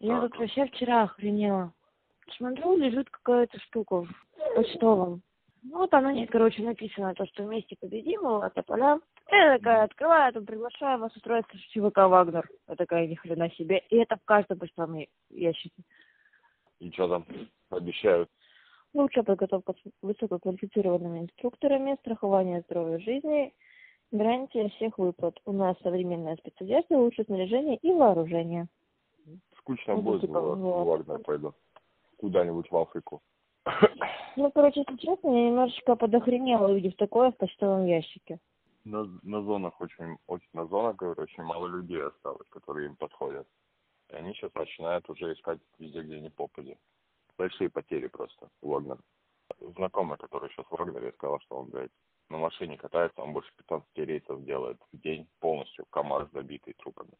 Я вот вообще вчера охренела. Смотрю, лежит какая-то штука в почтовом. Ну, вот оно короче, написано, то, что вместе победим, вот, тополя. Я такая открываю, там, приглашаю вас устроиться в ЧВК «Вагнер». Я такая, ни хрена себе. И это в каждом почтовом ящике. И что там обещают? Лучшая подготовка с высококвалифицированными инструкторами, страхование здоровья жизни, гарантия всех выплат. У нас современная спецодежда, лучшее снаряжение и вооружение. Скучно Ну, будет, типа, в вот. Вагнер пойду. Куда-нибудь в Африку. Ну, короче, если честно, я немножечко подохренела, увидев такое в почтовом ящике. На, на зонах очень, очень, на зонах, говорю, очень мало людей осталось, которые им подходят. И они сейчас начинают уже искать везде, где не попади. Большие потери просто у Вагнера. Знакомый, который сейчас в Вагнере, сказал, что он, блядь, на машине катается, он больше 15 рейсов делает в день полностью, КАМАЗ забитый трупами.